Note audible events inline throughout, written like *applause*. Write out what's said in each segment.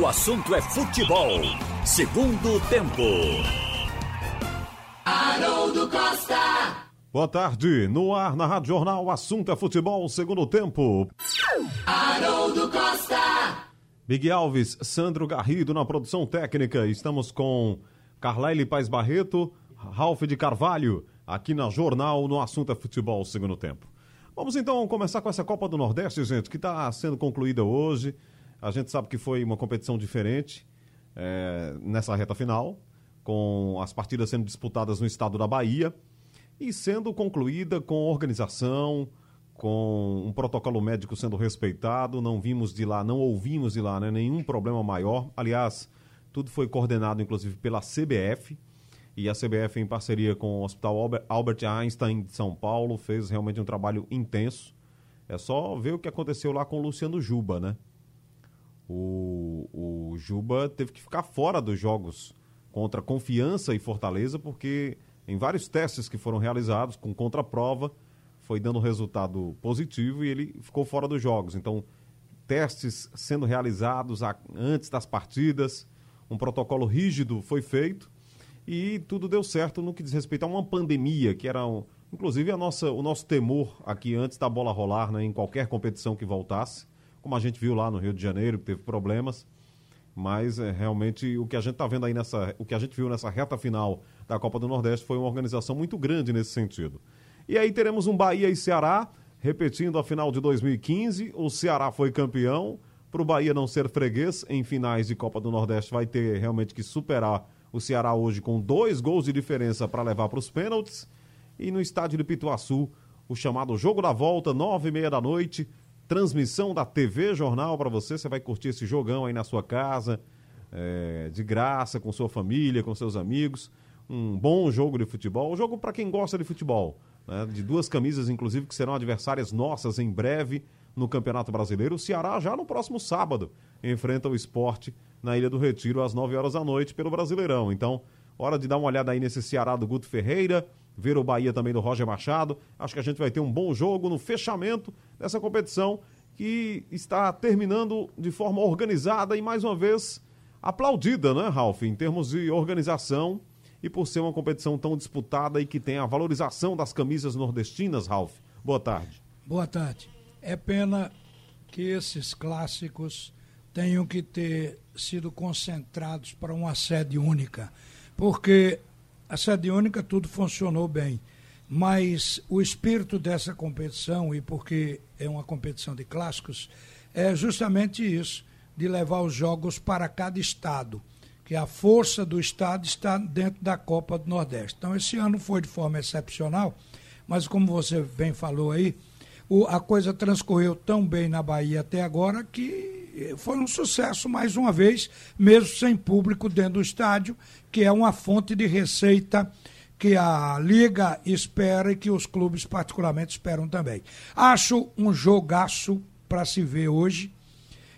O assunto é futebol. Segundo tempo. Haroldo Costa. Boa tarde, no ar na Rádio Jornal, o assunto é futebol, segundo tempo. Haroldo Costa. Miguel Alves, Sandro Garrido na produção técnica. Estamos com Carlyle Paz Barreto, Ralph de Carvalho, aqui na Jornal, no assunto é futebol, segundo tempo. Vamos então começar com essa Copa do Nordeste, gente, que está sendo concluída hoje. A gente sabe que foi uma competição diferente é, nessa reta final, com as partidas sendo disputadas no estado da Bahia e sendo concluída com organização, com um protocolo médico sendo respeitado. Não vimos de lá, não ouvimos de lá né, nenhum problema maior. Aliás, tudo foi coordenado inclusive pela CBF e a CBF, em parceria com o Hospital Albert Einstein de São Paulo, fez realmente um trabalho intenso. É só ver o que aconteceu lá com o Luciano Juba, né? O, o Juba teve que ficar fora dos jogos contra Confiança e Fortaleza, porque em vários testes que foram realizados com contraprova, foi dando resultado positivo e ele ficou fora dos jogos. Então, testes sendo realizados antes das partidas, um protocolo rígido foi feito e tudo deu certo no que diz respeito a uma pandemia, que era, inclusive, a nossa, o nosso temor aqui antes da bola rolar, né, em qualquer competição que voltasse, como a gente viu lá no Rio de Janeiro, teve problemas. Mas é, realmente o que a gente está vendo aí nessa. O que a gente viu nessa reta final da Copa do Nordeste foi uma organização muito grande nesse sentido. E aí teremos um Bahia e Ceará, repetindo a final de 2015. O Ceará foi campeão. Para o Bahia não ser freguês em finais de Copa do Nordeste, vai ter realmente que superar o Ceará hoje com dois gols de diferença para levar para os pênaltis. E no estádio de Pituaçu, o chamado Jogo da Volta, nove e meia da noite. Transmissão da TV Jornal para você. Você vai curtir esse jogão aí na sua casa, é, de graça, com sua família, com seus amigos. Um bom jogo de futebol. Um jogo para quem gosta de futebol. Né? De duas camisas, inclusive, que serão adversárias nossas em breve no Campeonato Brasileiro. O Ceará já no próximo sábado enfrenta o esporte na Ilha do Retiro às 9 horas da noite pelo Brasileirão. Então, hora de dar uma olhada aí nesse Ceará do Guto Ferreira, ver o Bahia também do Roger Machado. Acho que a gente vai ter um bom jogo no fechamento dessa competição que está terminando de forma organizada e mais uma vez aplaudida, né, Ralf, em termos de organização e por ser uma competição tão disputada e que tem a valorização das camisas nordestinas, Ralf. Boa tarde. Boa tarde. É pena que esses clássicos tenham que ter sido concentrados para uma sede única, porque a sede única tudo funcionou bem, mas o espírito dessa competição, e porque é uma competição de clássicos, é justamente isso, de levar os jogos para cada estado, que a força do estado está dentro da Copa do Nordeste. Então esse ano foi de forma excepcional, mas como você bem falou aí, o, a coisa transcorreu tão bem na Bahia até agora que foi um sucesso mais uma vez, mesmo sem público dentro do estádio, que é uma fonte de receita que a liga espera e que os clubes particularmente esperam também. Acho um jogaço para se ver hoje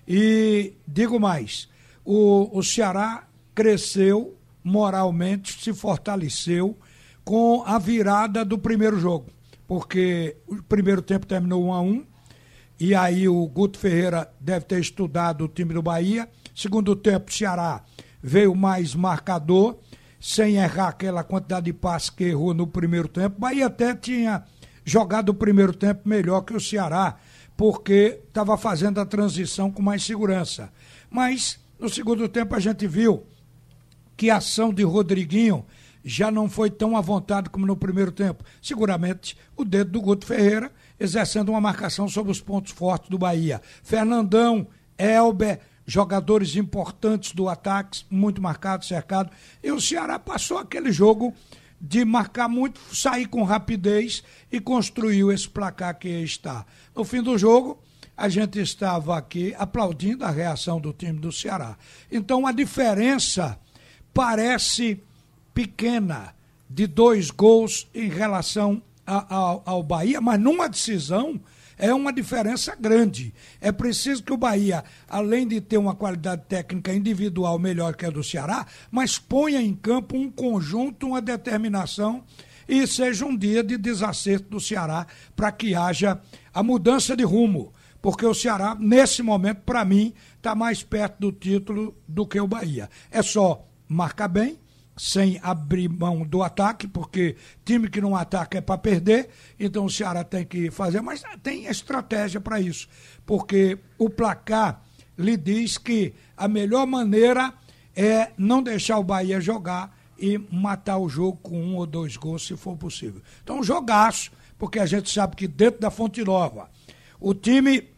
e digo mais, o, o Ceará cresceu moralmente, se fortaleceu com a virada do primeiro jogo, porque o primeiro tempo terminou 1 a 1 e aí o Guto Ferreira deve ter estudado o time do Bahia. Segundo tempo, Ceará veio mais marcador, sem errar aquela quantidade de passes que errou no primeiro tempo. Bahia até tinha jogado o primeiro tempo melhor que o Ceará, porque estava fazendo a transição com mais segurança. Mas no segundo tempo a gente viu que a ação de Rodriguinho já não foi tão à vontade como no primeiro tempo. Seguramente o dedo do Guto Ferreira exercendo uma marcação sobre os pontos fortes do Bahia. Fernandão, Elber, jogadores importantes do ataque, muito marcado, cercado. E o Ceará passou aquele jogo de marcar muito, sair com rapidez e construiu esse placar que está. No fim do jogo, a gente estava aqui aplaudindo a reação do time do Ceará. Então a diferença parece pequena de dois gols em relação ao, ao Bahia, mas numa decisão é uma diferença grande. É preciso que o Bahia, além de ter uma qualidade técnica individual melhor que a do Ceará, mas ponha em campo um conjunto, uma determinação e seja um dia de desacerto do Ceará para que haja a mudança de rumo. porque o Ceará, nesse momento, para mim, está mais perto do título do que o Bahia. É só marcar bem, sem abrir mão do ataque, porque time que não ataca é para perder, então o Ceará tem que fazer, mas tem estratégia para isso, porque o placar lhe diz que a melhor maneira é não deixar o Bahia jogar e matar o jogo com um ou dois gols, se for possível. Então, jogaço, porque a gente sabe que dentro da Fonte Nova, o time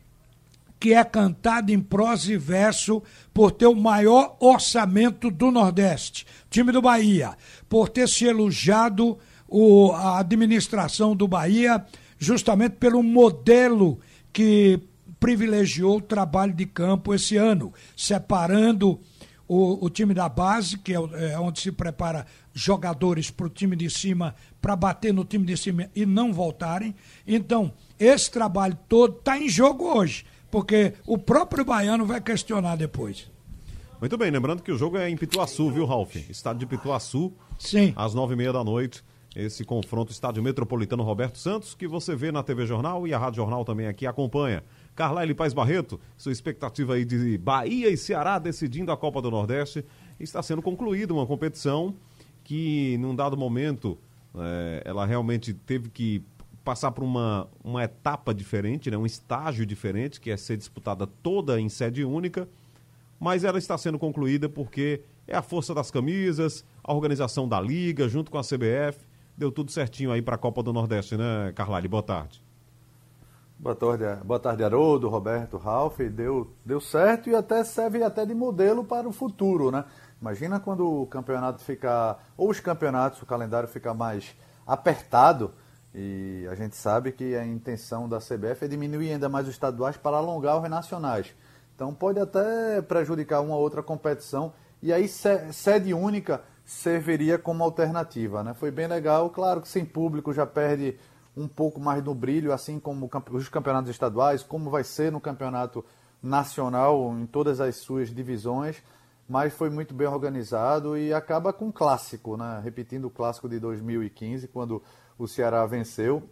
que é cantado em prosa e verso por ter o maior orçamento do Nordeste, time do Bahia, por ter se elogiado o, a administração do Bahia justamente pelo modelo que privilegiou o trabalho de campo esse ano, separando o, o time da base, que é, é onde se prepara jogadores para o time de cima, para bater no time de cima e não voltarem. Então, esse trabalho todo está em jogo hoje, porque o próprio baiano vai questionar depois. Muito bem, lembrando que o jogo é em Pituaçu, viu, Ralf? Estádio de Pituaçu. Sim. Às nove e meia da noite. Esse confronto Estádio Metropolitano Roberto Santos, que você vê na TV Jornal e a Rádio Jornal também aqui acompanha. Carlyle Paz Barreto, sua expectativa aí de Bahia e Ceará decidindo a Copa do Nordeste. Está sendo concluída uma competição que, num dado momento, é, ela realmente teve que passar por uma, uma etapa diferente, né, um estágio diferente, que é ser disputada toda em sede única, mas ela está sendo concluída porque é a força das camisas, a organização da Liga, junto com a CBF, deu tudo certinho aí para a Copa do Nordeste, né, Carlyle? Boa tarde. Boa tarde, boa tarde, Haroldo, Roberto, Ralf. Deu, deu certo e até serve até de modelo para o futuro, né? Imagina quando o campeonato ficar, ou os campeonatos, o calendário ficar mais apertado, e a gente sabe que a intenção da CBF é diminuir ainda mais os estaduais para alongar os nacionais. Então pode até prejudicar uma outra competição, e aí sede única serviria como alternativa, né? Foi bem legal, claro que sem público já perde um pouco mais no brilho, assim como os campeonatos estaduais, como vai ser no campeonato nacional, em todas as suas divisões, mas foi muito bem organizado e acaba com um clássico, né? repetindo o clássico de 2015, quando o Ceará venceu.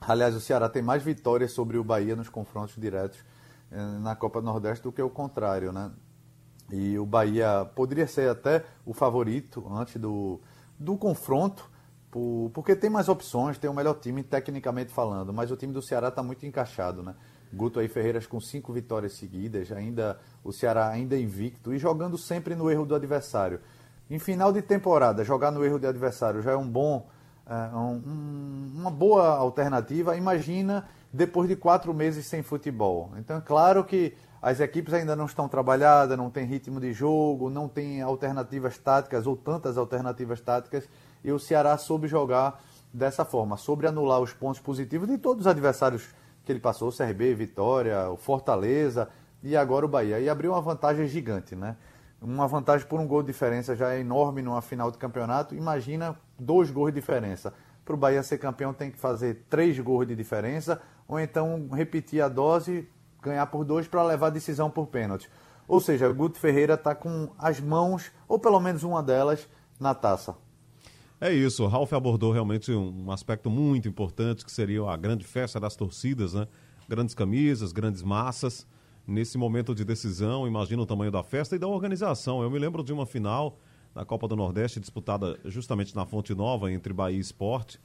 Aliás, o Ceará tem mais vitórias sobre o Bahia nos confrontos diretos eh, na Copa Nordeste do que o contrário, né? E o Bahia poderia ser até o favorito antes do, do confronto, por, porque tem mais opções, tem o melhor time tecnicamente falando, mas o time do Ceará está muito encaixado, né? Guto aí Ferreiras com cinco vitórias seguidas, ainda o Ceará ainda invicto e jogando sempre no erro do adversário. Em final de temporada, jogar no erro do adversário já é um bom, um, uma boa alternativa. Imagina depois de quatro meses sem futebol. Então é claro que as equipes ainda não estão trabalhadas, não tem ritmo de jogo, não tem alternativas táticas ou tantas alternativas táticas e o Ceará soube jogar dessa forma, soube anular os pontos positivos de todos os adversários que ele passou, o CRB, Vitória, o Fortaleza e agora o Bahia. E abriu uma vantagem gigante, né? Uma vantagem por um gol de diferença já é enorme numa final de campeonato. Imagina dois gols de diferença. Para o Bahia ser campeão tem que fazer três gols de diferença, ou então repetir a dose, ganhar por dois para levar a decisão por pênalti. Ou seja, Guto Ferreira está com as mãos, ou pelo menos uma delas, na taça. É isso, o Ralf abordou realmente um aspecto muito importante que seria a grande festa das torcidas, né? Grandes camisas, grandes massas. Nesse momento de decisão, imagina o tamanho da festa e da organização. Eu me lembro de uma final da Copa do Nordeste disputada justamente na Fonte Nova entre Bahia e Esporte.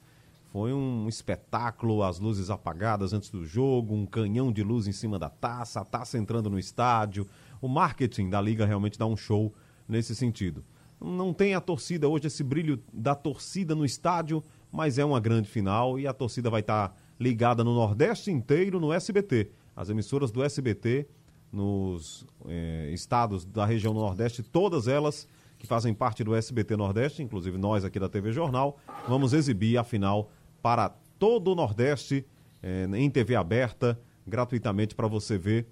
Foi um espetáculo, as luzes apagadas antes do jogo, um canhão de luz em cima da taça, a taça entrando no estádio. O marketing da liga realmente dá um show nesse sentido não tem a torcida hoje, esse brilho da torcida no estádio, mas é uma grande final e a torcida vai estar ligada no Nordeste inteiro, no SBT. As emissoras do SBT, nos eh, estados da região Nordeste, todas elas que fazem parte do SBT Nordeste, inclusive nós aqui da TV Jornal, vamos exibir a final para todo o Nordeste eh, em TV aberta, gratuitamente para você ver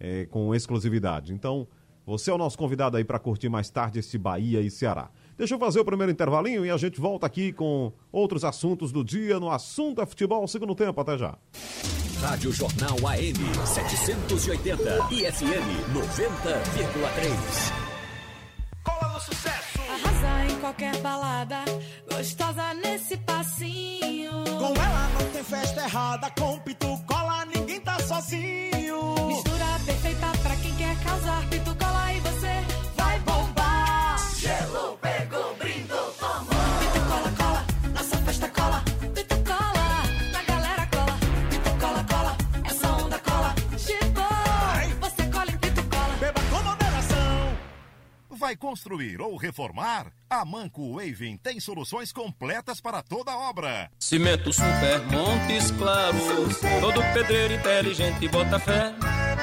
eh, com exclusividade. Então, você é o nosso convidado aí para curtir mais tarde esse Bahia e Ceará. Deixa eu fazer o primeiro intervalinho e a gente volta aqui com outros assuntos do dia no Assunto é Futebol, segundo tempo. Até já. Rádio Jornal AM 780 e FM 90,3. Qualquer balada, gostosa nesse passinho. Com ela não tem festa errada, com pitu cola ninguém tá sozinho. Mistura perfeita pra quem quer causar. Pito cola e você Vai construir ou reformar? A Manco Waving tem soluções completas para toda obra. Cimento Super Montes Claros. Todo pedreiro inteligente bota fé.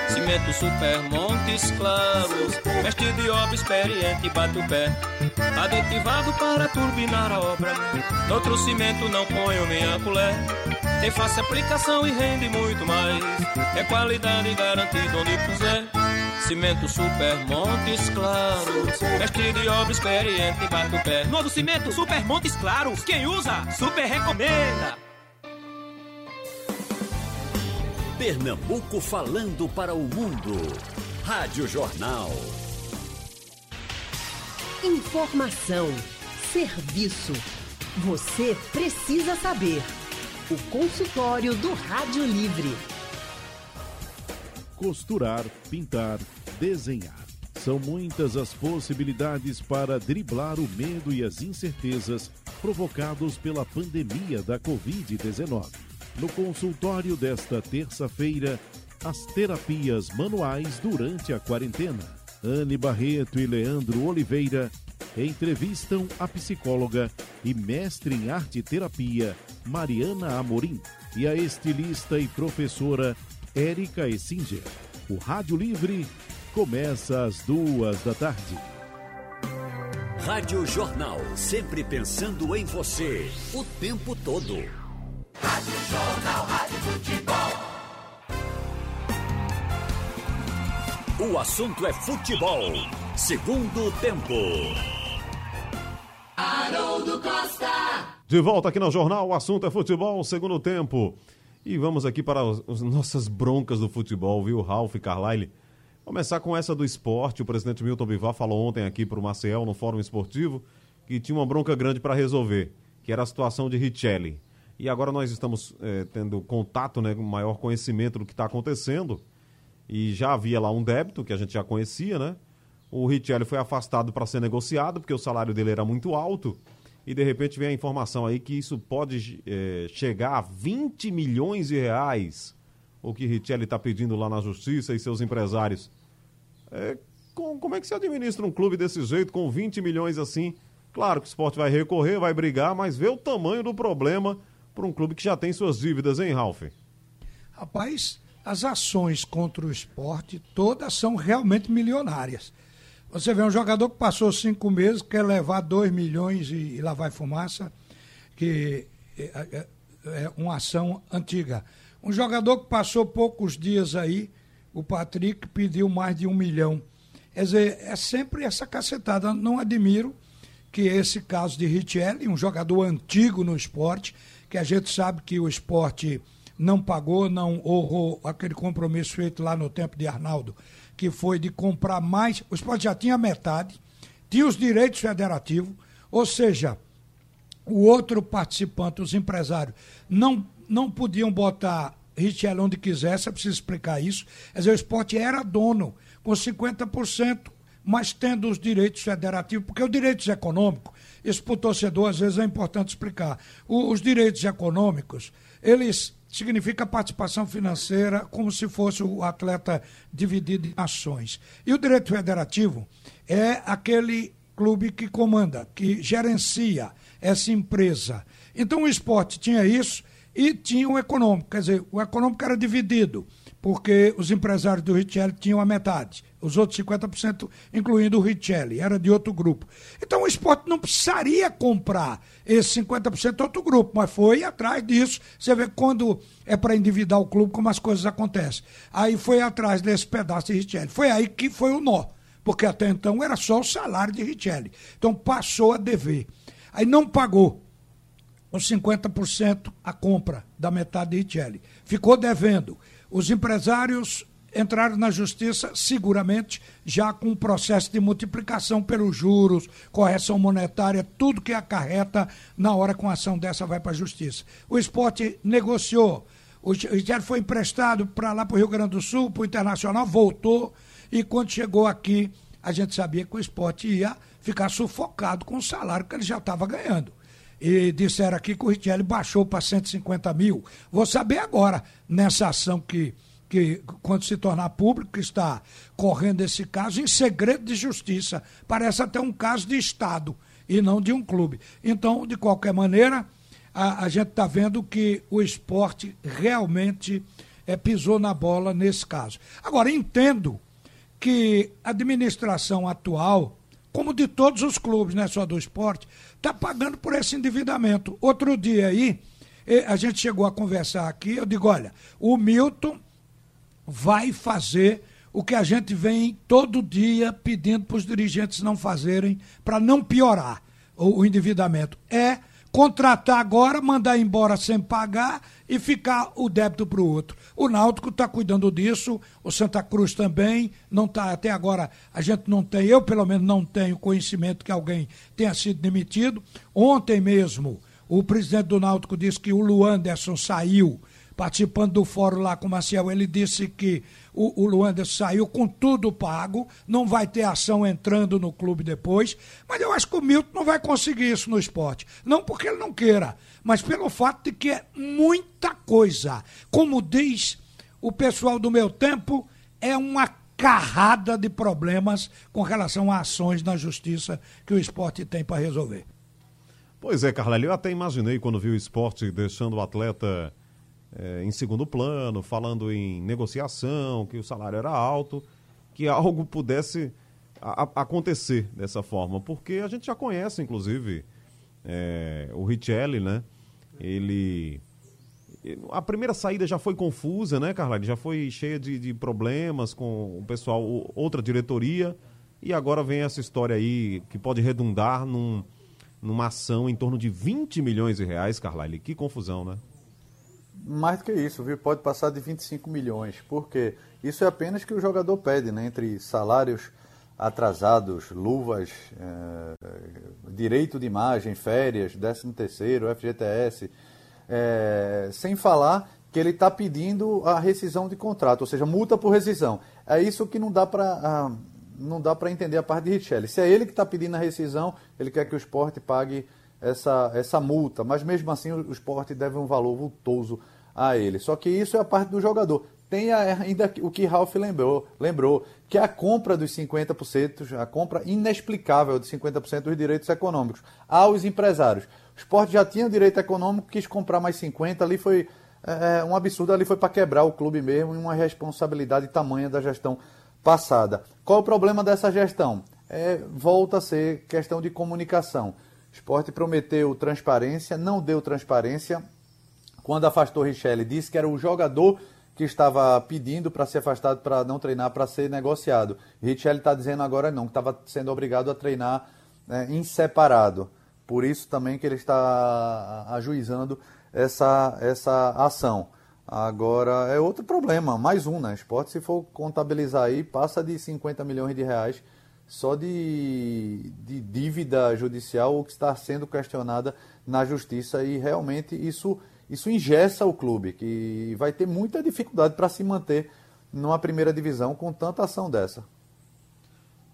Cimento Super Montes Claros. Mestre de obra experiente bate o pé. Aditivado para turbinar a obra. Outro cimento não ponho minha colher. Tem fácil aplicação e rende muito mais. É qualidade garantida onde puser. Cimento Super Montes Claros. Mestre de obra experiente bate o pé. Novo cimento Super Montes Claros. Quem usa, super recomenda. Pernambuco falando para o mundo. Rádio Jornal. Informação, serviço. Você precisa saber. O consultório do Rádio Livre. Costurar, pintar, desenhar. São muitas as possibilidades para driblar o medo e as incertezas provocados pela pandemia da Covid-19. No consultório desta terça-feira, as terapias manuais durante a quarentena. Anne Barreto e Leandro Oliveira entrevistam a psicóloga e mestre em arte terapia Mariana Amorim e a estilista e professora Érica Essinger. O Rádio Livre começa às duas da tarde. Rádio Jornal, sempre pensando em você, o tempo todo. Rádio Jornal, Rádio Futebol. O assunto é futebol. Segundo tempo. Haroldo Costa. De volta aqui no Jornal, o assunto é futebol, segundo tempo. E vamos aqui para as, as nossas broncas do futebol, viu, Ralf e Carlyle? Começar com essa do esporte. O presidente Milton Bivar falou ontem aqui para o Maciel, no Fórum Esportivo, que tinha uma bronca grande para resolver, que era a situação de Richelli. E agora nós estamos eh, tendo contato, né, maior conhecimento do que está acontecendo. E já havia lá um débito, que a gente já conhecia, né? O Richelli foi afastado para ser negociado, porque o salário dele era muito alto. E de repente vem a informação aí que isso pode eh, chegar a 20 milhões de reais o que Richelli está pedindo lá na justiça e seus empresários. É, com, como é que se administra um clube desse jeito, com 20 milhões assim? Claro que o esporte vai recorrer, vai brigar, mas vê o tamanho do problema para um clube que já tem suas dívidas, hein, Ralf? Rapaz, as ações contra o esporte todas são realmente milionárias. Você vê um jogador que passou cinco meses, quer levar dois milhões e, e lá vai fumaça, que é, é, é uma ação antiga. Um jogador que passou poucos dias aí, o Patrick pediu mais de um milhão. Quer dizer, é sempre essa cacetada. Não admiro que esse caso de Richelli, um jogador antigo no esporte, que a gente sabe que o esporte não pagou, não honrou aquele compromisso feito lá no tempo de Arnaldo, que foi de comprar mais. O esporte já tinha metade, tinha os direitos federativos, ou seja, o outro participante, os empresários, não, não podiam botar Richel onde quisesse, é preciso explicar isso. Quer dizer, o esporte era dono, com 50%, mas tendo os direitos federativos, porque os direitos econômicos, isso para o torcedor às vezes é importante explicar. Os direitos econômicos, eles significa participação financeira como se fosse o atleta dividido em ações. E o direito federativo é aquele clube que comanda, que gerencia essa empresa. Então o esporte tinha isso e tinha o econômico, quer dizer, o econômico era dividido, porque os empresários do Richelli tinham a metade, os outros 50%, incluindo o Richelli, era de outro grupo. Então o esporte não precisaria comprar esse 50% outro grupo, mas foi atrás disso. Você vê quando é para endividar o clube, como as coisas acontecem. Aí foi atrás desse pedaço de Richelli. Foi aí que foi o nó, porque até então era só o salário de Richelli. Então passou a dever. Aí não pagou os 50% a compra da metade de Richelli. Ficou devendo. Os empresários entraram na justiça, seguramente, já com o processo de multiplicação pelos juros, correção monetária, tudo que acarreta na hora com ação dessa vai para a justiça. O esporte negociou. O Richelli foi emprestado para lá para o Rio Grande do Sul, para o Internacional, voltou. E quando chegou aqui, a gente sabia que o esporte ia ficar sufocado com o salário que ele já estava ganhando. E disseram aqui que o Richelli baixou para 150 mil. Vou saber agora, nessa ação que, que, quando se tornar público, está correndo esse caso em segredo de justiça. Parece até um caso de Estado e não de um clube. Então, de qualquer maneira, a, a gente está vendo que o esporte realmente é, pisou na bola nesse caso. Agora, entendo que a administração atual, como de todos os clubes, não é só do esporte, está pagando por esse endividamento. Outro dia aí, eh, a gente chegou a conversar aqui, eu digo, olha, o Milton vai fazer o que a gente vem todo dia pedindo para os dirigentes não fazerem, para não piorar o, o endividamento. É contratar agora, mandar embora sem pagar e ficar o débito para o outro. O Náutico está cuidando disso, o Santa Cruz também, não está até agora, a gente não tem, eu pelo menos não tenho conhecimento que alguém tenha sido demitido. Ontem mesmo, o presidente do Náutico disse que o Luanderson saiu participando do fórum lá com o Maciel, ele disse que o, o Luander saiu com tudo pago, não vai ter ação entrando no clube depois, mas eu acho que o Milton não vai conseguir isso no esporte. Não porque ele não queira, mas pelo fato de que é muita coisa. Como diz o pessoal do meu tempo, é uma carrada de problemas com relação a ações na justiça que o esporte tem para resolver. Pois é, Carla, eu até imaginei quando vi o esporte deixando o atleta é, em segundo plano, falando em negociação, que o salário era alto, que algo pudesse a, a, acontecer dessa forma. Porque a gente já conhece, inclusive, é, o Richelli, né? Ele. A primeira saída já foi confusa, né, Carla? Já foi cheia de, de problemas com o pessoal, outra diretoria. E agora vem essa história aí que pode redundar num, numa ação em torno de 20 milhões de reais, Carlyle. Que confusão, né? Mais do que isso, viu? Pode passar de 25 milhões, porque isso é apenas que o jogador pede, né? Entre salários atrasados, luvas, é, direito de imagem, férias, 13 terceiro, FGTS, é, sem falar que ele está pedindo a rescisão de contrato, ou seja, multa por rescisão. É isso que não dá para não dá para entender a parte de Richelli. Se é ele que está pedindo a rescisão, ele quer que o esporte pague essa, essa multa, mas mesmo assim o, o esporte deve um valor vultoso a ele. Só que isso é a parte do jogador. Tem ainda o que Ralph lembrou, lembrou, que é a compra dos 50%, a compra inexplicável de 50% dos direitos econômicos aos empresários. O esporte já tinha direito econômico, quis comprar mais 50%, ali foi é, um absurdo, ali foi para quebrar o clube mesmo, e uma responsabilidade tamanha da gestão passada. Qual é o problema dessa gestão? É, volta a ser questão de comunicação. O esporte prometeu transparência, não deu transparência, quando afastou Richelli, disse que era o jogador que estava pedindo para ser afastado para não treinar, para ser negociado. Richelli está dizendo agora não, que estava sendo obrigado a treinar né, em separado. Por isso também que ele está ajuizando essa, essa ação. Agora é outro problema, mais um, né? Esporte, se for contabilizar aí, passa de 50 milhões de reais só de, de dívida judicial, o que está sendo questionada na justiça, e realmente isso isso ingessa o clube, que vai ter muita dificuldade para se manter numa primeira divisão com tanta ação dessa.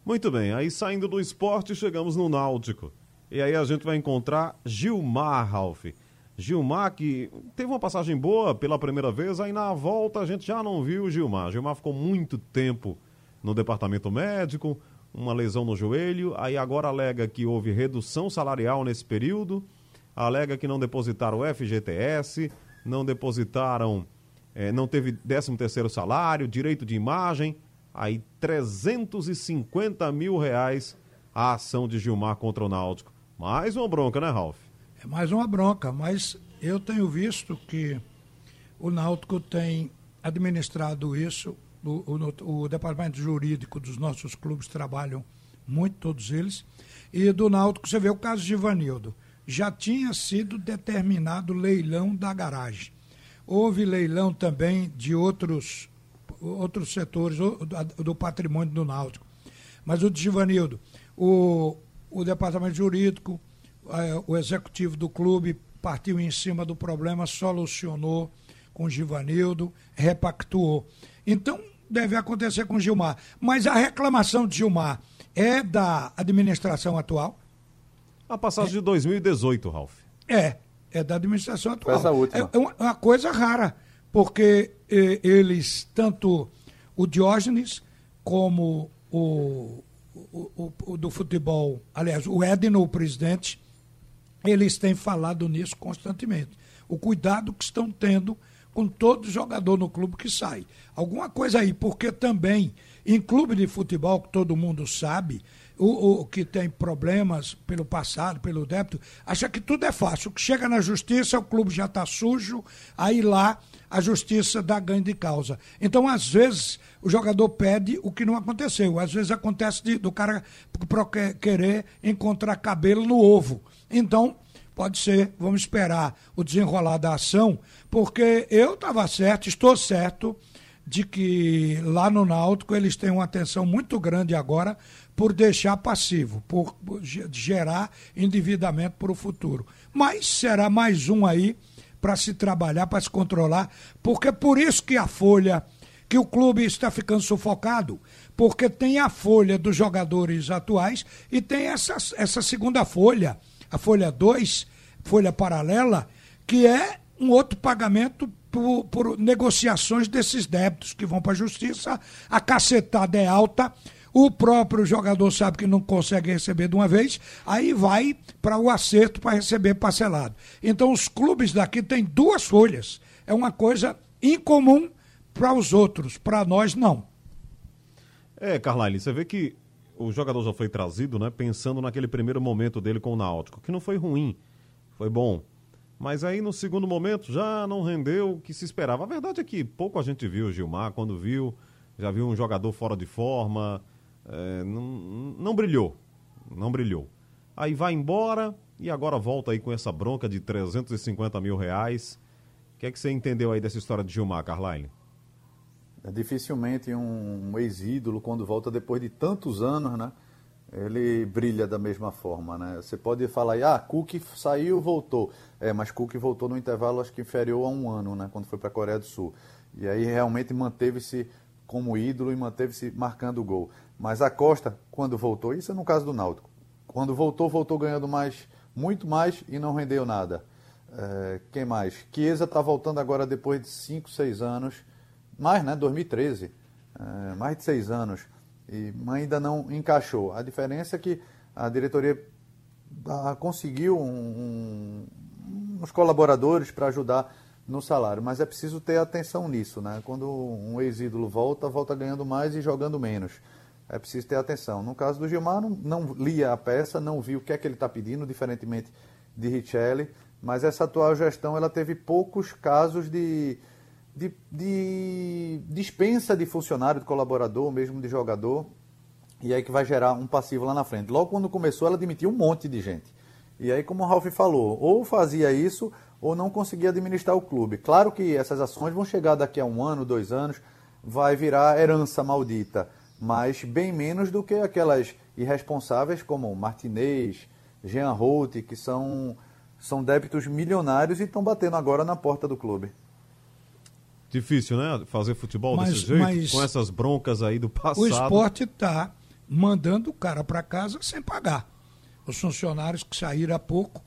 Muito bem, aí saindo do esporte, chegamos no Náutico. E aí a gente vai encontrar Gilmar, Ralf. Gilmar que teve uma passagem boa pela primeira vez, aí na volta a gente já não viu o Gilmar. Gilmar ficou muito tempo no departamento médico, uma lesão no joelho, aí agora alega que houve redução salarial nesse período alega que não depositaram o FGTS, não depositaram, é, não teve 13 terceiro salário, direito de imagem, aí 350 mil reais a ação de Gilmar contra o Náutico. Mais uma bronca, né, Ralf? É mais uma bronca, mas eu tenho visto que o Náutico tem administrado isso, o, o, o departamento jurídico dos nossos clubes trabalham muito, todos eles, e do Náutico você vê o caso de Ivanildo já tinha sido determinado leilão da garagem. Houve leilão também de outros, outros setores do, patrimônio do Náutico. Mas o Givanildo, o, o departamento jurídico, é, o executivo do clube partiu em cima do problema, solucionou, com Givanildo, repactuou. Então, deve acontecer com Gilmar. Mas a reclamação de Gilmar é da administração atual? A passagem de 2018, Ralf. É, é da administração atual. essa última. É uma, uma coisa rara, porque eh, eles, tanto o Diógenes como o, o, o- o do futebol, aliás, o Edno, o presidente, eles têm falado nisso constantemente. O cuidado que estão tendo com todo jogador no clube que sai. Alguma coisa aí, porque também em clube de futebol, que todo mundo sabe, o, o que tem problemas pelo passado, pelo débito, acha que tudo é fácil. O que chega na justiça, o clube já está sujo, aí lá a justiça dá ganho de causa. Então, às vezes, o jogador pede o que não aconteceu. Às vezes acontece de- do cara querer encontrar cabelo no ovo. Então, pode ser, vamos esperar o desenrolar da ação, porque eu estava certo, estou certo, de que lá no Náutico eles têm uma atenção muito grande agora por deixar passivo, por por ge- gerar endividamento para o futuro. Mas será mais um aí para se trabalhar, para se controlar, porque é por isso que a folha, que o clube está ficando sufocado, porque tem a folha dos jogadores atuais e tem essa, essa segunda folha, a folha 2, folha paralela, que é um outro pagamento por, por negociações desses débitos que vão para a justiça, a cacetada é alta, o próprio jogador sabe que não consegue receber de uma vez, aí vai para o acerto para receber parcelado. Então os clubes daqui têm duas folhas. É uma coisa incomum para os outros, para nós não. É, Carlyle, você vê que o jogador já foi trazido, né, pensando naquele primeiro momento dele com o Náutico, que não foi ruim, foi bom. Mas aí no segundo momento já não rendeu o que se esperava. A verdade é que pouco a gente viu o Gilmar, quando viu, já viu um jogador fora de forma, é, não, não brilhou, não brilhou. Aí vai embora e agora volta aí com essa bronca de 350 mil reais. O que é que você entendeu aí dessa história de Gilmar, Carlyle? É, Dificilmente um, ex-ídolo, quando volta depois de tantos anos, né? Ele brilha da mesma forma, né? Você pode falar, ah, Cook saiu, voltou. É, mas Cook voltou no intervalo, acho que inferior a um ano, né? Quando foi para a Coreia do Sul. E aí realmente manteve-se como ídolo e manteve-se marcando gol. Mas a Costa, quando voltou, isso é no caso do Náutico. Quando voltou, voltou ganhando mais, muito mais e não rendeu nada. É, quem mais? Chiesa está voltando agora depois de 5, 6 anos. Mais, né? 2013. É, mais de 6 anos. E ainda não encaixou. A diferença é que a diretoria ah, conseguiu um- um- uns colaboradores para ajudar no salário, mas é preciso ter atenção nisso, né? Quando um ex-ídolo volta, volta ganhando mais e jogando menos. É preciso ter atenção. No caso do Gilmar, não, não lia a peça, não viu o que é que ele está pedindo, diferentemente de Richelli, mas essa atual gestão ela teve poucos casos de, de, de dispensa de funcionário, de colaborador, mesmo de jogador, e aí que vai gerar um passivo lá na frente. Logo quando começou, ela demitiu um monte de gente. E aí, como o Ralf falou, ou fazia isso ou não conseguia administrar o clube. Claro que essas ações vão chegar daqui a um ano, dois anos, vai virar herança maldita, mas bem menos do que aquelas irresponsáveis como Martinez, Jean Holt, que são, são débitos milionários e estão batendo agora na porta do clube. Difícil, né? Fazer futebol Mas- desse jeito, mas- com essas broncas aí do passado. O esporte está mandando o cara para casa sem pagar. Os funcionários que saíram há pouco,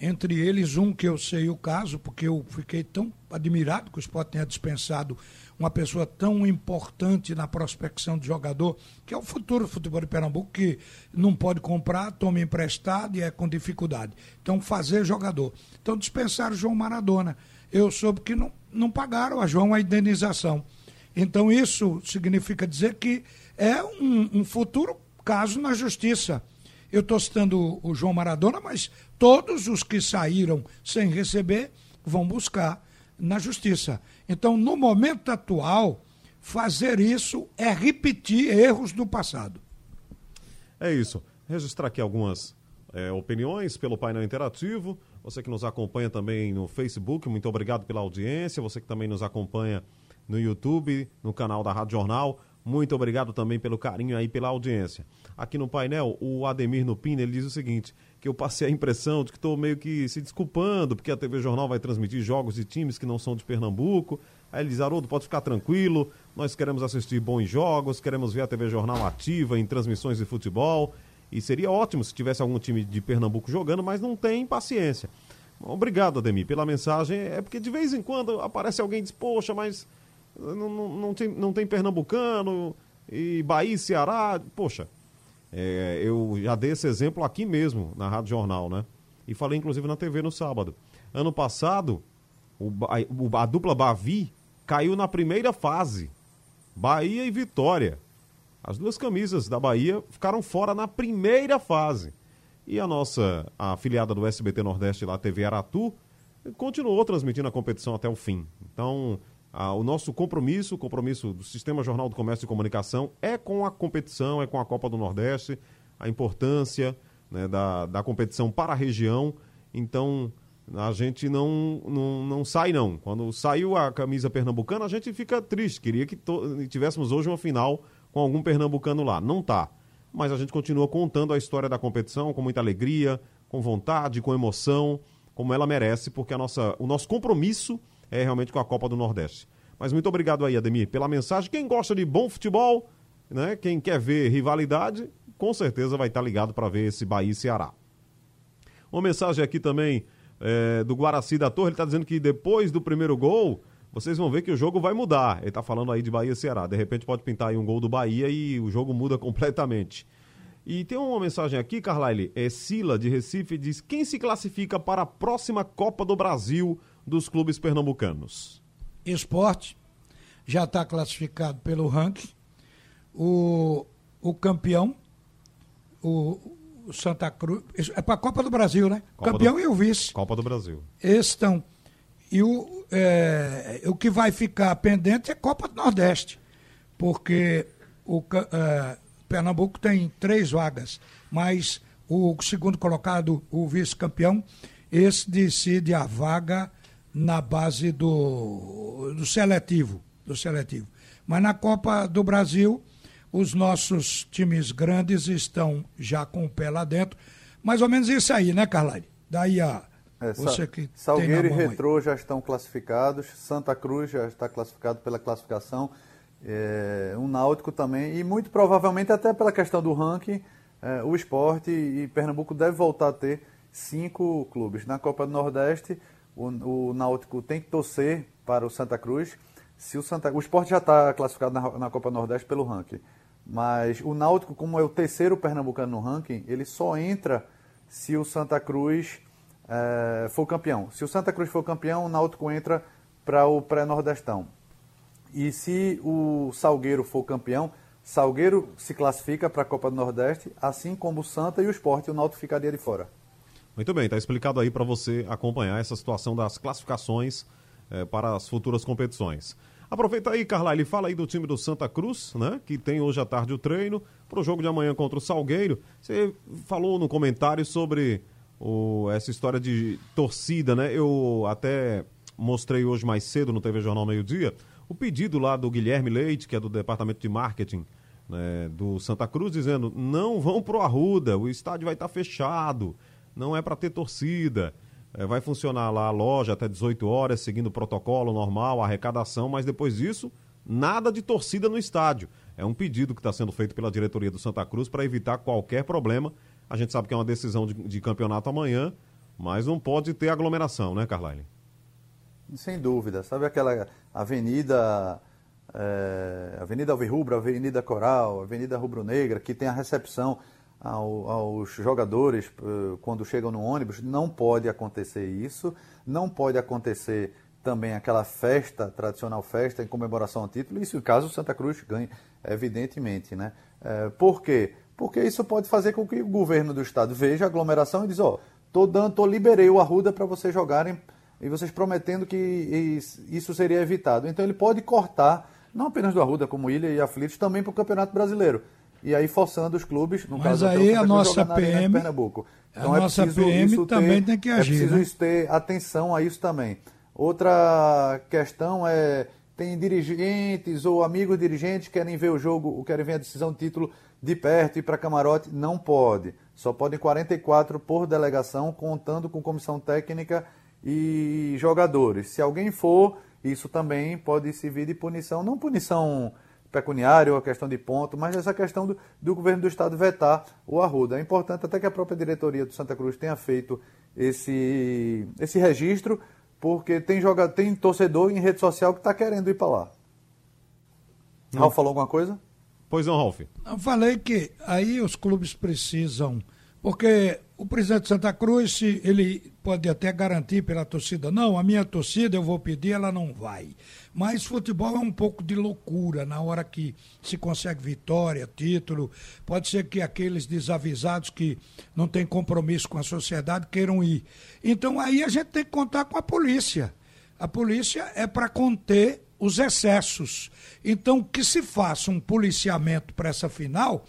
entre eles um que eu sei o caso, porque eu fiquei tão admirado que o esporte tenha dispensado uma pessoa tão importante na prospecção de jogador, que é o futuro futebol de Pernambuco, que não pode comprar, toma emprestado e é com dificuldade. Então, fazer jogador. Então, dispensaram o João Maradona. Eu soube que não, não pagaram a João a indenização. Então, isso significa dizer que é um, um futuro caso na justiça. Eu estou citando o João Maradona, mas todos os que saíram sem receber vão buscar na justiça. Então, no momento atual, fazer isso é repetir erros do passado. É isso. Registrar aqui algumas é, opiniões pelo painel interativo. Você que nos acompanha também no Facebook, muito obrigado pela audiência. Você que também nos acompanha no YouTube, no canal da Rádio Jornal. Muito obrigado também pelo carinho aí, pela audiência. Aqui no painel, o Ademir Nupina, ele diz o seguinte, que eu passei a impressão de que estou meio que se desculpando, porque a TV Jornal vai transmitir jogos de times que não são de Pernambuco. Aí ele diz, Haroldo, pode ficar tranquilo, nós queremos assistir bons jogos, queremos ver a TV Jornal ativa em transmissões de futebol. E seria ótimo se tivesse algum time de Pernambuco jogando, mas não tem paciência. Obrigado, Ademir, pela mensagem. É porque de vez em quando aparece alguém e diz, poxa, mas não, não, não tem, não tem Pernambucano e Bahia Ceará. Poxa, é, eu já dei esse exemplo aqui mesmo, na Rádio Jornal, né? E falei inclusive na TV no sábado. Ano passado, o, a, a dupla Bavi caiu na primeira fase. Bahia e Vitória. As duas camisas da Bahia ficaram fora na primeira fase. E a nossa a afiliada do SBT Nordeste lá, TV Aratu, continuou transmitindo a competição até o fim. Então, a, o nosso compromisso, o compromisso do Sistema Jornal do Comércio e Comunicação é com a competição, é com a Copa do Nordeste, a importância né, da, da competição para a região. Então, a gente não, não, não sai, não. Quando saiu a camisa pernambucana, a gente fica triste. Queria que tivéssemos hoje uma final com algum pernambucano lá. Não tá. Mas a gente continua contando a história da competição com muita alegria, com vontade, com emoção, como ela merece, porque a nossa, o nosso compromisso é realmente com a Copa do Nordeste. Mas muito obrigado aí, Ademir, pela mensagem. Quem gosta de bom futebol, né, quem quer ver rivalidade, com certeza vai estar ligado para ver esse Bahia e Ceará. Uma mensagem aqui também é, do Guaraci da Torre, ele está dizendo que depois do primeiro gol, vocês vão ver que o jogo vai mudar. Ele está falando aí de Bahia e Ceará. De repente pode pintar aí um gol do Bahia e o jogo muda *laughs* completamente. E tem uma mensagem aqui, Carlyle, é Sila de Recife, diz: quem se classifica para a próxima Copa do Brasil dos clubes pernambucanos? Esporte já está classificado pelo ranking. O, o campeão, o, o Santa Cruz. É para a Copa do Brasil, né? Copa campeão do, e o vice. Copa do Brasil. Estão. E o, é, o que vai ficar pendente é Copa do Nordeste. Porque o é, Pernambuco tem três vagas, mas o segundo colocado, o vice-campeão, esse decide a vaga na base do, do seletivo, do seletivo. Mas na Copa do Brasil, os nossos times grandes estão já com o pé lá dentro. Mais ou menos isso aí, né, Carlyle? Daí a é, você que Salgueiro e Retrô aí. já estão classificados, Santa Cruz já está classificado pela classificação, é, um Náutico também, e muito provavelmente até pela questão do ranking, é, o esporte e Pernambuco deve voltar a ter cinco clubes. Na Copa do Nordeste, o, o Náutico tem que torcer para o Santa Cruz. Se o, Santa, o esporte já está classificado na, na Copa Nordeste pelo ranking. Mas o Náutico, como é o terceiro pernambucano no ranking, ele só entra se o Santa Cruz é, for campeão. Se o Santa Cruz for campeão, o Náutico entra para o pré-nordestão. E se o Salgueiro for campeão, Salgueiro se classifica para a Copa do Nordeste, assim como o Santa e o Esporte, o Náutico ficaria de fora. Muito bem, está explicado aí para você acompanhar essa situação das classificações eh, para as futuras competições. Aproveita aí, Carla, ele fala aí do time do Santa Cruz, né? Que tem hoje à tarde o treino para o jogo de amanhã contra o Salgueiro. Você falou no comentário sobre o, essa história de torcida, né? Eu até mostrei hoje mais cedo no TV Jornal Meio Dia o pedido lá do Guilherme Leite, que é do Departamento de Marketing né, do Santa Cruz, dizendo: não vão pro Arruda, o estádio vai estar tá fechado não é para ter torcida. É, vai funcionar lá a loja até 18 horas, seguindo o protocolo normal, arrecadação, mas depois disso, nada de torcida no estádio. É um pedido que está sendo feito pela diretoria do Santa Cruz para evitar qualquer problema. A gente sabe que é uma decisão de, de campeonato amanhã, mas não pode ter aglomeração, né, Carlyle? Sem dúvida. Sabe aquela avenida. É, avenida Alvirrubra, Avenida Coral, Avenida Rubro Negra, que tem a recepção ao, aos jogadores uh, quando chegam no ônibus. Não pode acontecer isso. Não pode acontecer também aquela festa, tradicional festa em comemoração ao título. Isso caso o Santa Cruz ganhe, evidentemente. Né? É, por quê? Porque isso pode fazer com que o governo do estado veja a aglomeração e diz, ó, oh, tô dando, tô, liberei o Arruda para vocês jogarem e vocês prometendo que isso seria evitado. Então ele pode cortar, não apenas do Arruda, como Ilha e Aflitos, também para o Campeonato Brasileiro e aí forçando os clubes, no Mas caso aí a nossa PM, Pernambuco. Então a é nossa PM também tem que agir. É preciso né? ter atenção a isso também. Outra questão é tem dirigentes ou amigos dirigentes que querem ver o jogo, ou querem ver a decisão de título de perto e para camarote, não pode. Só podem 44 por delegação, contando com comissão técnica e jogadores. Se alguém for, isso também pode servir de punição, não punição pecuniária ou a questão de ponto, mas essa questão do, do governo do estado vetar o Arruda. É importante até que a própria diretoria do Santa Cruz tenha feito esse, esse registro, porque tem, joga, tem torcedor em rede social que está querendo ir para lá. Não. Ralf falou alguma coisa? Pois não, Ralf. Eu falei que aí os clubes precisam, porque o presidente de Santa Cruz, se ele pode até garantir pela torcida, não, a minha torcida eu vou pedir, ela não vai. Mas futebol é um pouco de loucura na hora que se consegue vitória, título. Pode ser que aqueles desavisados que não têm compromisso com a sociedade queiram ir. Então aí a gente tem que contar com a polícia. A polícia é para conter os excessos. Então que se faça um policiamento para essa final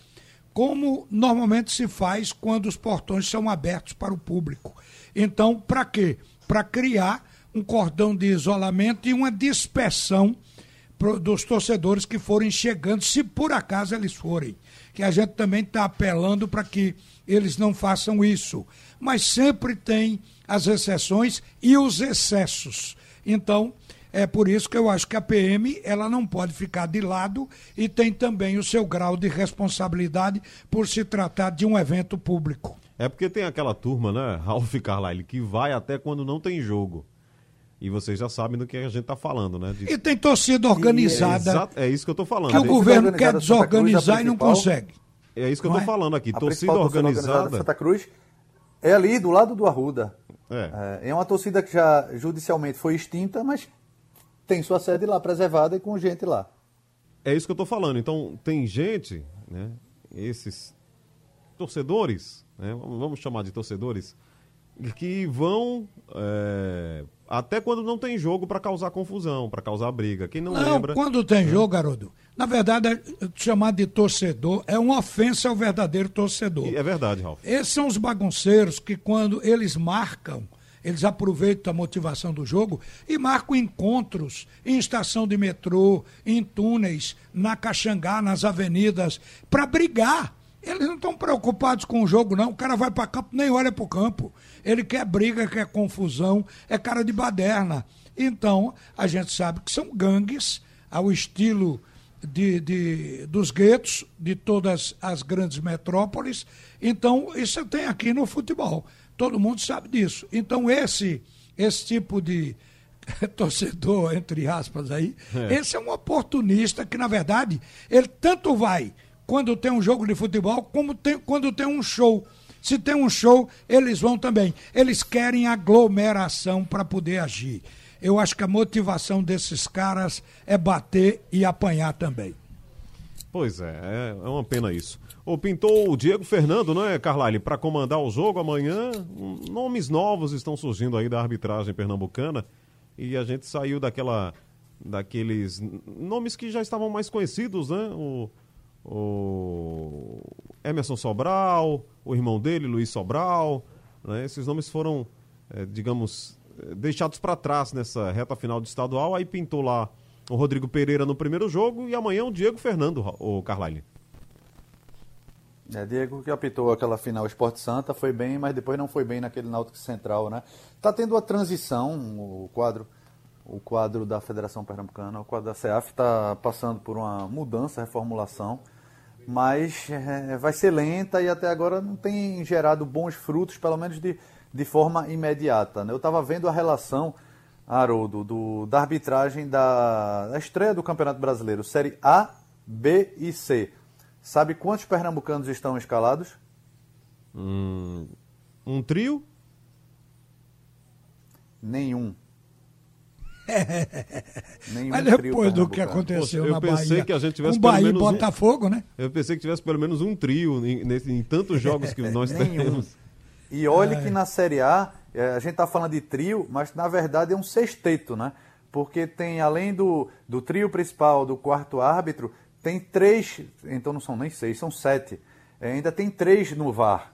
como normalmente se faz quando os portões são abertos para o público. Então, para quê? Para criar um cordão de isolamento e uma dispersão dos torcedores que forem chegando, se por acaso eles forem. Que a gente também está apelando para que eles não façam isso. Mas sempre tem as exceções e os excessos. Então, é por isso que eu acho que a PM ela não pode ficar de lado e tem também o seu grau de responsabilidade por se tratar de um evento público. É porque tem aquela turma, né, *laughs* Ralf Carlyle, que vai até quando não tem jogo. E vocês já sabem do que a gente está falando, né? De... E tem torcida organizada. É, é, isso que eu estou falando. Que o governo quer desorganizar e não consegue. É isso que eu estou é? falando aqui. A torcida organizada. organizada Santa Cruz é ali do lado do Arruda. É. é. é uma torcida que já judicialmente foi extinta, mas tem sua sede lá preservada e com gente lá. É isso que eu estou falando. Então, tem gente, né, esses torcedores, né, vamos chamar de torcedores, que vão é, até quando não tem jogo para causar confusão, para causar briga. Quem não, não lembra. Quando tem jogo, garoto, na verdade, é, chamar de torcedor é uma ofensa ao verdadeiro torcedor. É verdade, Ralf. Esses são os bagunceiros que, quando eles marcam eles aproveitam a motivação do jogo e marcam encontros em estação de metrô, em túneis, na Caxangá, nas avenidas, para brigar. Eles não estão preocupados com o jogo, não. O cara vai para campo, nem olha para o campo. Ele quer briga, quer confusão, é cara de baderna. Então, a gente sabe que são gangues ao estilo de, de, dos guetos de todas as grandes metrópoles. Então, isso tem aqui no futebol. Todo mundo sabe disso. Então, esse, esse tipo de *laughs* torcedor, entre aspas, aí, é. esse é um oportunista que, na verdade, ele tanto vai quando tem um jogo de futebol, como tem, quando tem um show. Se tem um show, eles vão também. Eles querem aglomeração para poder agir. Eu acho que a motivação desses caras é bater e apanhar também. Pois é, é, é uma pena isso. Ou pintou o Diego Fernando, não é, Carlyle, para comandar o jogo amanhã. Nomes novos estão surgindo aí da arbitragem pernambucana e a gente saiu daquela daqueles nomes que já estavam mais conhecidos, né? O, o Emerson Sobral, o irmão dele, Luiz Sobral, né? Esses nomes foram, é, digamos, deixados para trás nessa reta final do estadual. Aí pintou lá o Rodrigo Pereira no primeiro jogo e amanhã o Diego Fernando, o Carlyle. É, Diego que apitou aquela final Esporte Santa foi bem, mas depois não foi bem naquele Náutico Central, né? Tá tendo a transição, o quadro, o quadro da Federação Pernambucana, o quadro da CEAF está passando por uma mudança, reformulação, mas é, vai ser lenta e até agora não tem gerado bons frutos, pelo menos de, de forma imediata. Né? Eu estava vendo a relação, Haroldo, do, da arbitragem da, da estreia do Campeonato Brasileiro, Série A, B e C. Sabe quantos pernambucanos estão escalados? Hum, um trio? Nenhum. *laughs* Nenhum Mas depois do que aconteceu eu na pensei Bahia, que a gente tivesse com pelo Bahia menos e Botafogo, um, né? Eu pensei que tivesse pelo menos um trio em, nesse, em tantos jogos que nós temos. E olhe é. que na Série A, é, a gente está falando de trio, mas na verdade é um sexteto, né? Porque tem, além do, do trio principal, do quarto árbitro, tem três, então não são nem seis, são sete. É, ainda tem três no VAR.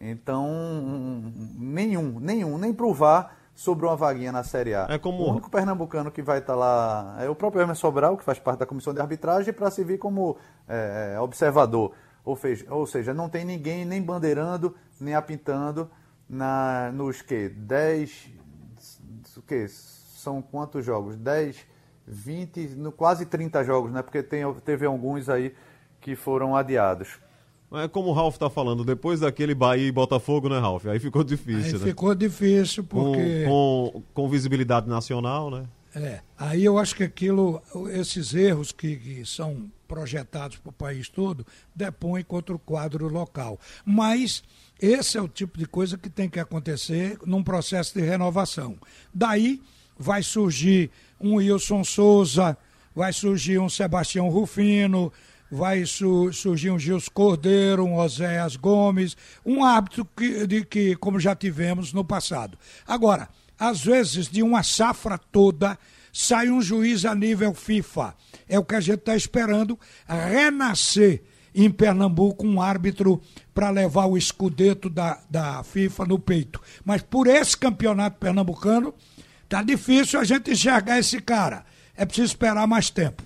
Então, nenhum, nenhum, nem para o VAR sobre uma vaguinha na Série A. É como- O único pernambucano que vai estar lá é o próprio Hermes Sobral, que faz parte da comissão de arbitragem, para se vir como é, é, observador. Ou, fez- ou seja, não tem ninguém nem bandeirando, nem apintando na, nos que? 10. O que? São quantos jogos? 10, 20, no, quase 30 jogos, né? Porque tem, teve alguns aí que foram adiados. É como o Ralf tá falando, depois daquele Bahia e Botafogo, né, Ralf? Aí ficou difícil, Aí né? ficou difícil, Com- porque. Com, com visibilidade nacional, né? É, aí eu acho que aquilo, esses erros que, que são projetados para o país todo, depõem contra o quadro local. Mas esse é o tipo de coisa que tem que acontecer num processo de renovação. Daí vai surgir um Wilson Souza, vai surgir um Sebastião Rufino, vai su- surgir um Gils Cordeiro, um Oséias Gomes, um árbitro que, de que, como já tivemos no passado. Agora, às vezes, de uma safra toda, sai um juiz a nível FIFA. É o que a gente está esperando renascer em Pernambuco um árbitro para levar o escudeto da, da FIFA no peito. Mas por esse campeonato pernambucano, tá difícil a gente enxergar esse cara. É preciso esperar mais tempo.